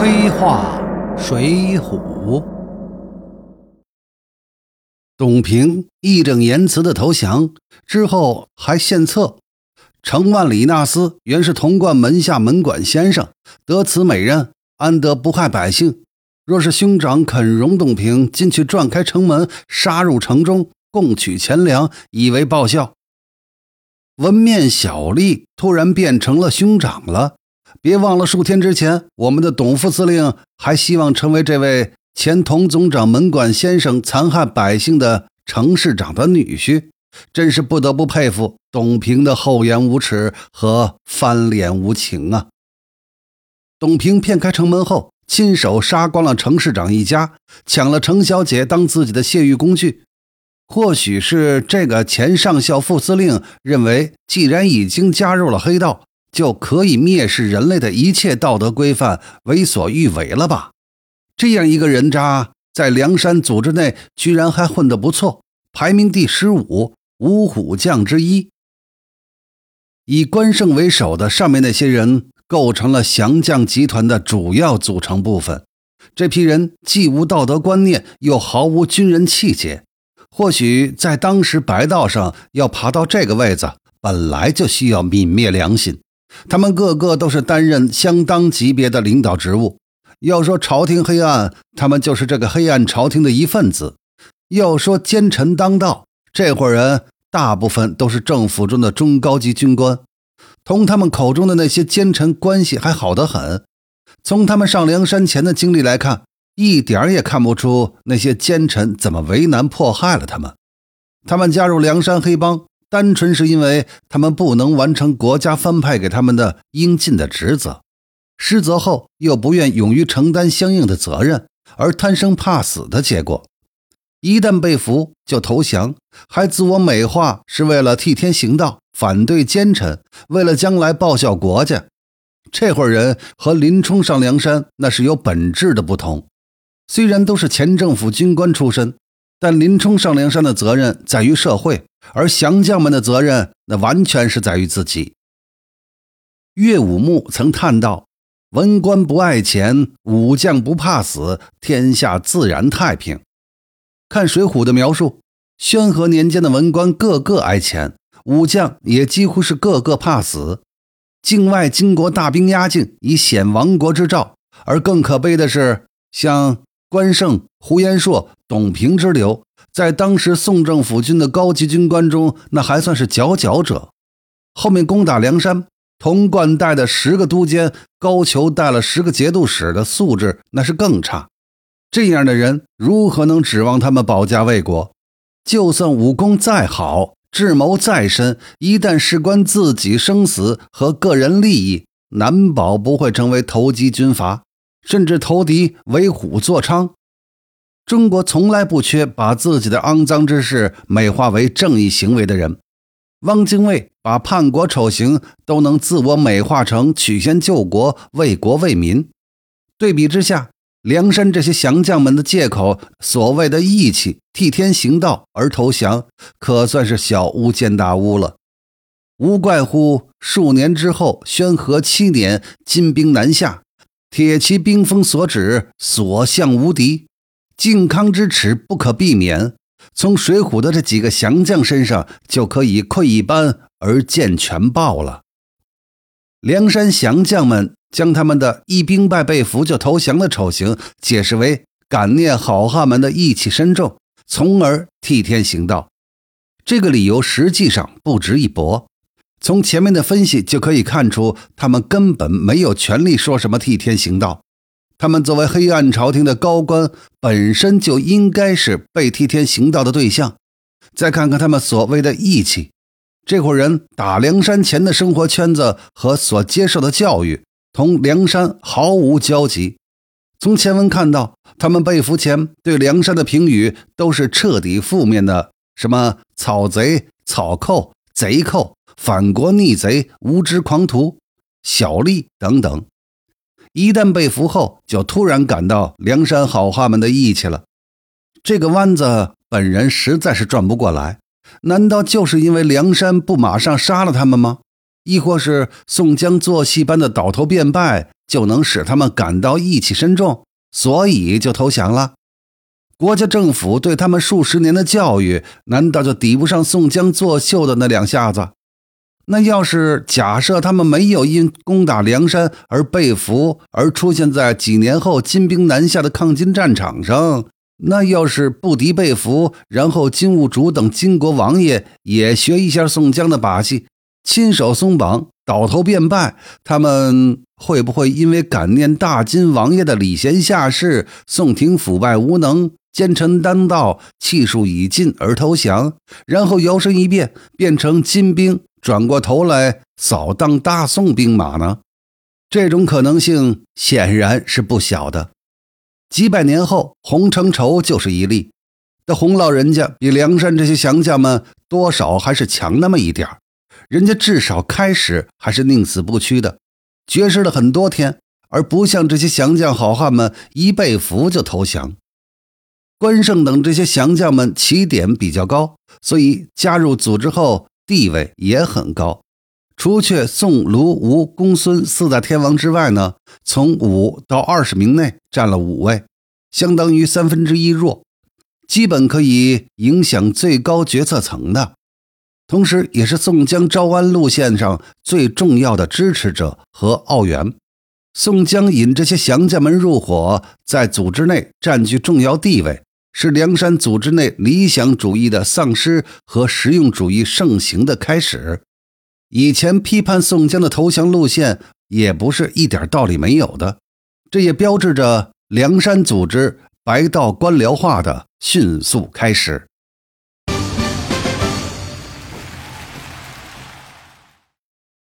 黑话水浒，董平义正言辞的投降之后还献策。程万里纳斯原是潼关门下门管先生，得此美任，安得不害百姓？若是兄长肯容董平进去撞开城门，杀入城中，共取钱粮，以为报效。文面小吏突然变成了兄长了。别忘了，数天之前，我们的董副司令还希望成为这位前童总长门管先生残害百姓的程市长的女婿，真是不得不佩服董平的厚颜无耻和翻脸无情啊！董平骗开城门后，亲手杀光了程市长一家，抢了程小姐当自己的泄欲工具。或许是这个前上校副司令认为，既然已经加入了黑道。就可以蔑视人类的一切道德规范，为所欲为了吧？这样一个人渣，在梁山组织内居然还混得不错，排名第十五，五虎将之一。以关胜为首的上面那些人，构成了降将集团的主要组成部分。这批人既无道德观念，又毫无军人气节。或许在当时白道上要爬到这个位子，本来就需要泯灭良心。他们个个都是担任相当级别的领导职务。要说朝廷黑暗，他们就是这个黑暗朝廷的一份子；要说奸臣当道，这伙人大部分都是政府中的中高级军官，同他们口中的那些奸臣关系还好得很。从他们上梁山前的经历来看，一点儿也看不出那些奸臣怎么为难迫害了他们。他们加入梁山黑帮。单纯是因为他们不能完成国家分派给他们的应尽的职责，失责后又不愿勇于承担相应的责任，而贪生怕死的结果。一旦被俘就投降，还自我美化是为了替天行道，反对奸臣，为了将来报效国家。这伙人和林冲上梁山那是有本质的不同。虽然都是前政府军官出身，但林冲上梁山的责任在于社会。而降将们的责任，那完全是在于自己。岳武穆曾叹道：“文官不爱钱，武将不怕死，天下自然太平。”看《水浒》的描述，宣和年间的文官个个爱钱，武将也几乎是个个怕死。境外金国大兵压境，以显亡国之兆。而更可悲的是，像关胜、呼延灼、董平之流。在当时宋政府军的高级军官中，那还算是佼佼者。后面攻打梁山，童贯带的十个都监，高俅带了十个节度使的素质那是更差。这样的人如何能指望他们保家卫国？就算武功再好，智谋再深，一旦事关自己生死和个人利益，难保不会成为投机军阀，甚至投敌为虎作伥。中国从来不缺把自己的肮脏之事美化为正义行为的人。汪精卫把叛国丑行都能自我美化成曲线救国、为国为民。对比之下，梁山这些降将们的借口，所谓的义气、替天行道而投降，可算是小巫见大巫了。无怪乎数年之后，宣和七年，金兵南下，铁骑兵锋所指，所向无敌。靖康之耻不可避免，从水浒的这几个降将身上就可以窥一斑而见全豹了。梁山降将们将他们的一兵败被俘就投降的丑行解释为感念好汉们的义气深重，从而替天行道。这个理由实际上不值一驳。从前面的分析就可以看出，他们根本没有权利说什么替天行道。他们作为黑暗朝廷的高官，本身就应该是被替天行道的对象。再看看他们所谓的义气，这伙人打梁山前的生活圈子和所接受的教育，同梁山毫无交集。从前文看到，他们被俘前对梁山的评语都是彻底负面的，什么草贼、草寇、贼寇、反国逆贼、无知狂徒、小吏等等。一旦被俘后，就突然感到梁山好汉们的义气了。这个弯子本人实在是转不过来。难道就是因为梁山不马上杀了他们吗？亦或是宋江做戏般的倒头便拜，就能使他们感到义气深重，所以就投降了。国家政府对他们数十年的教育，难道就抵不上宋江作秀的那两下子？那要是假设他们没有因攻打梁山而被俘，而出现在几年后金兵南下的抗金战场上，那要是不敌被俘，然后金兀术等金国王爷也学一下宋江的把戏，亲手松绑，倒头便拜，他们会不会因为感念大金王爷的礼贤下士，宋廷腐败无能？奸臣当道，气数已尽而投降，然后摇身一变变成金兵，转过头来扫荡大宋兵马呢？这种可能性显然是不小的。几百年后，洪承畴就是一例。那洪老人家比梁山这些降将们多少还是强那么一点人家至少开始还是宁死不屈的，绝食了很多天，而不像这些降将好汉们一被俘就投降。关胜等这些降将们起点比较高，所以加入组织后地位也很高。除却宋、卢、吴、公孙四大天王之外呢，从五到二十名内占了五位，相当于三分之一弱，基本可以影响最高决策层的。同时，也是宋江招安路线上最重要的支持者和奥援。宋江引这些降将们入伙，在组织内占据重要地位。是梁山组织内理想主义的丧失和实用主义盛行的开始。以前批判宋江的投降路线也不是一点道理没有的，这也标志着梁山组织白道官僚化的迅速开始。